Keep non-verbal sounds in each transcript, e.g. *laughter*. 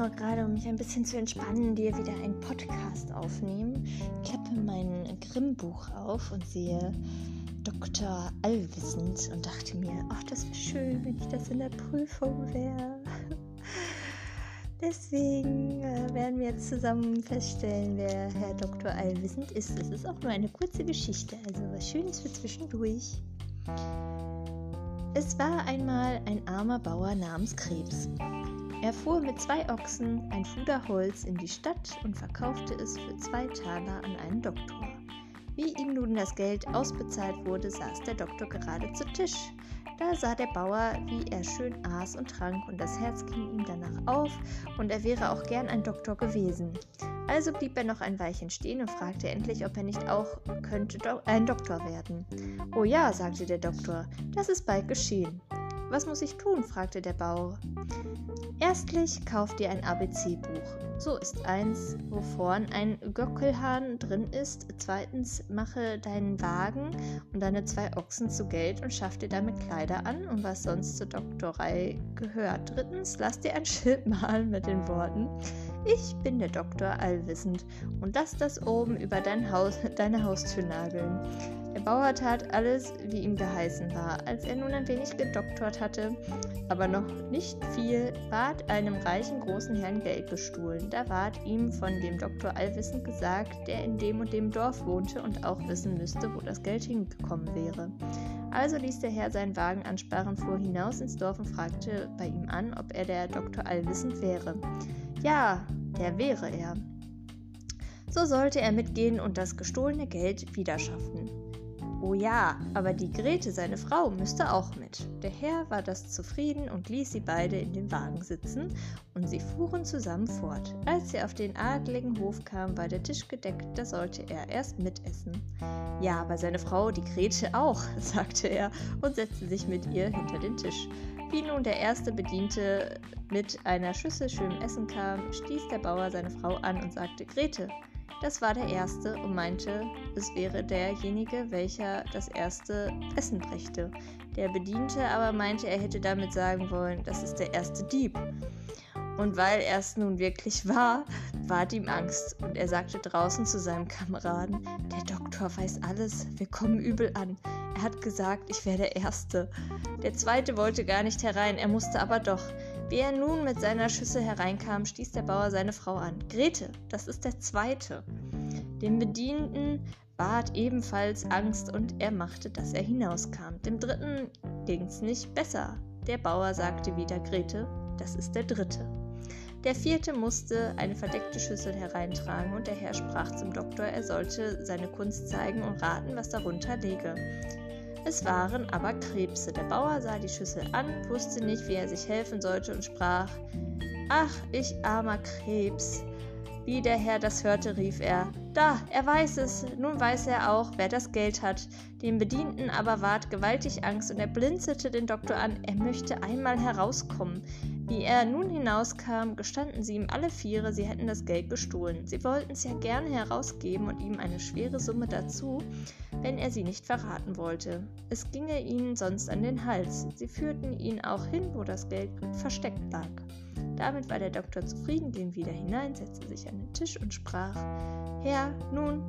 wollte gerade, um mich ein bisschen zu entspannen, dir wieder einen Podcast aufnehmen. Klappe mein Grimm-Buch auf und sehe Dr. Allwissend und dachte mir, ach, das wäre schön, wenn ich das in der Prüfung wäre. *laughs* Deswegen äh, werden wir jetzt zusammen feststellen, wer Herr Dr. Allwissend ist. Es ist auch nur eine kurze Geschichte, also was Schönes für zwischendurch. Es war einmal ein armer Bauer namens Krebs. Er fuhr mit zwei Ochsen ein Fuder Holz in die Stadt und verkaufte es für zwei Taler an einen Doktor. Wie ihm nun das Geld ausbezahlt wurde, saß der Doktor gerade zu Tisch. Da sah der Bauer, wie er schön aß und trank, und das Herz ging ihm danach auf, und er wäre auch gern ein Doktor gewesen. Also blieb er noch ein Weilchen stehen und fragte endlich, ob er nicht auch könnte Do ein Doktor werden. Oh ja, sagte der Doktor, das ist bald geschehen. Was muss ich tun? fragte der Bauer. Erstlich kauf dir ein ABC-Buch. So ist eins, wo vorn ein Göckelhahn drin ist. Zweitens mache deinen Wagen und deine zwei Ochsen zu Geld und schaff dir damit Kleider an und was sonst zur Doktorei gehört. Drittens, lass dir ein Schild *laughs* malen mit den Worten Ich bin der Doktor allwissend und lass das oben über dein Haus, *laughs* deine Haustür nageln. Der Bauer tat alles, wie ihm geheißen war. Als er nun ein wenig gedoktort hatte, aber noch nicht viel, ward einem reichen großen Herrn Geld gestohlen. Da ward ihm von dem Doktor allwissend gesagt, der in dem und dem Dorf wohnte und auch wissen müsste, wo das Geld hingekommen wäre. Also ließ der Herr seinen Wagen ansperren, fuhr hinaus ins Dorf und fragte bei ihm an, ob er der Doktor allwissend wäre. Ja, der wäre er. So sollte er mitgehen und das gestohlene Geld wiederschaffen. Oh ja, aber die Grete, seine Frau, müsste auch mit. Der Herr war das zufrieden und ließ sie beide in den Wagen sitzen, und sie fuhren zusammen fort. Als sie auf den adligen Hof kamen, war der Tisch gedeckt, da sollte er erst mitessen. Ja, aber seine Frau, die Grete auch, *laughs* sagte er und setzte sich mit ihr hinter den Tisch. Wie nun der erste Bediente mit einer Schüssel schönem Essen kam, stieß der Bauer seine Frau an und sagte: Grete, das war der Erste und meinte, es wäre derjenige, welcher das erste Essen brächte. Der Bediente aber meinte, er hätte damit sagen wollen, das ist der erste Dieb. Und weil er es nun wirklich war, *laughs* ward ihm Angst, und er sagte draußen zu seinem Kameraden, der Doktor weiß alles, wir kommen übel an. Er hat gesagt, ich wäre der Erste. Der Zweite wollte gar nicht herein, er musste aber doch. Wie er nun mit seiner Schüssel hereinkam, stieß der Bauer seine Frau an. Grete, das ist der Zweite. Dem Bedienten ward ebenfalls Angst und er machte, dass er hinauskam. Dem Dritten ging's nicht besser. Der Bauer sagte wieder Grete, das ist der Dritte. Der vierte musste eine verdeckte Schüssel hereintragen und der Herr sprach zum Doktor, er sollte seine Kunst zeigen und raten, was darunter läge. Es waren aber Krebse. Der Bauer sah die Schüssel an, wusste nicht, wie er sich helfen sollte und sprach Ach, ich armer Krebs. Wie der Herr das hörte, rief er Da, er weiß es, nun weiß er auch, wer das Geld hat. Dem Bedienten aber ward gewaltig Angst und er blinzelte den Doktor an, er möchte einmal herauskommen. Wie er nun hinauskam, gestanden sie ihm alle Viere, sie hätten das Geld gestohlen. Sie wollten es ja gerne herausgeben und ihm eine schwere Summe dazu, wenn er sie nicht verraten wollte. Es ginge ihnen sonst an den Hals. Sie führten ihn auch hin, wo das Geld versteckt lag. Damit war der Doktor zufrieden, ging wieder hinein, setzte sich an den Tisch und sprach Herr, nun,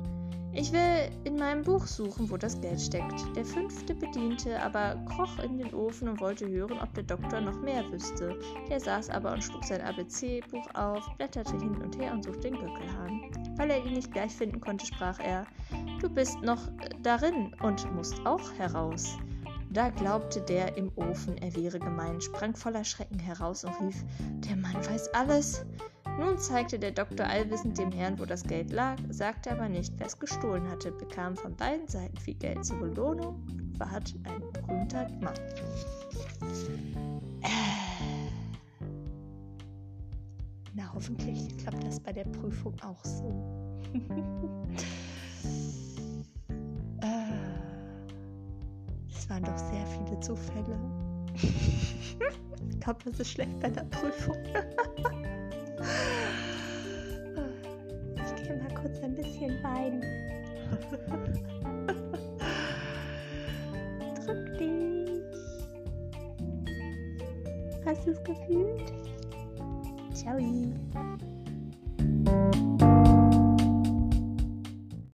ich will in meinem Buch suchen, wo das Geld steckt. Der fünfte Bediente aber kroch in den Ofen und wollte hören, ob der Doktor noch mehr wüsste. Der saß aber und schlug sein ABC-Buch auf, blätterte hin und her und suchte den Göckelhahn. Weil er ihn nicht gleich finden konnte, sprach er: Du bist noch darin und musst auch heraus. Da glaubte der im Ofen, er wäre gemein, sprang voller Schrecken heraus und rief: Der Mann weiß alles. Nun zeigte der Doktor allwissend dem Herrn, wo das Geld lag, sagte aber nicht, wer es gestohlen hatte, bekam von beiden Seiten viel Geld zur Belohnung und ward ein berühmter Mann. Hoffentlich klappt das bei der Prüfung auch so. *laughs* Äh. Es waren doch sehr viele Zufälle. ich glaube, das ist schlecht bei der Prüfung. *laughs* Ich gehe mal kurz ein bisschen weinen. *laughs* Drück dich. Hast du es gefühlt? 小雨。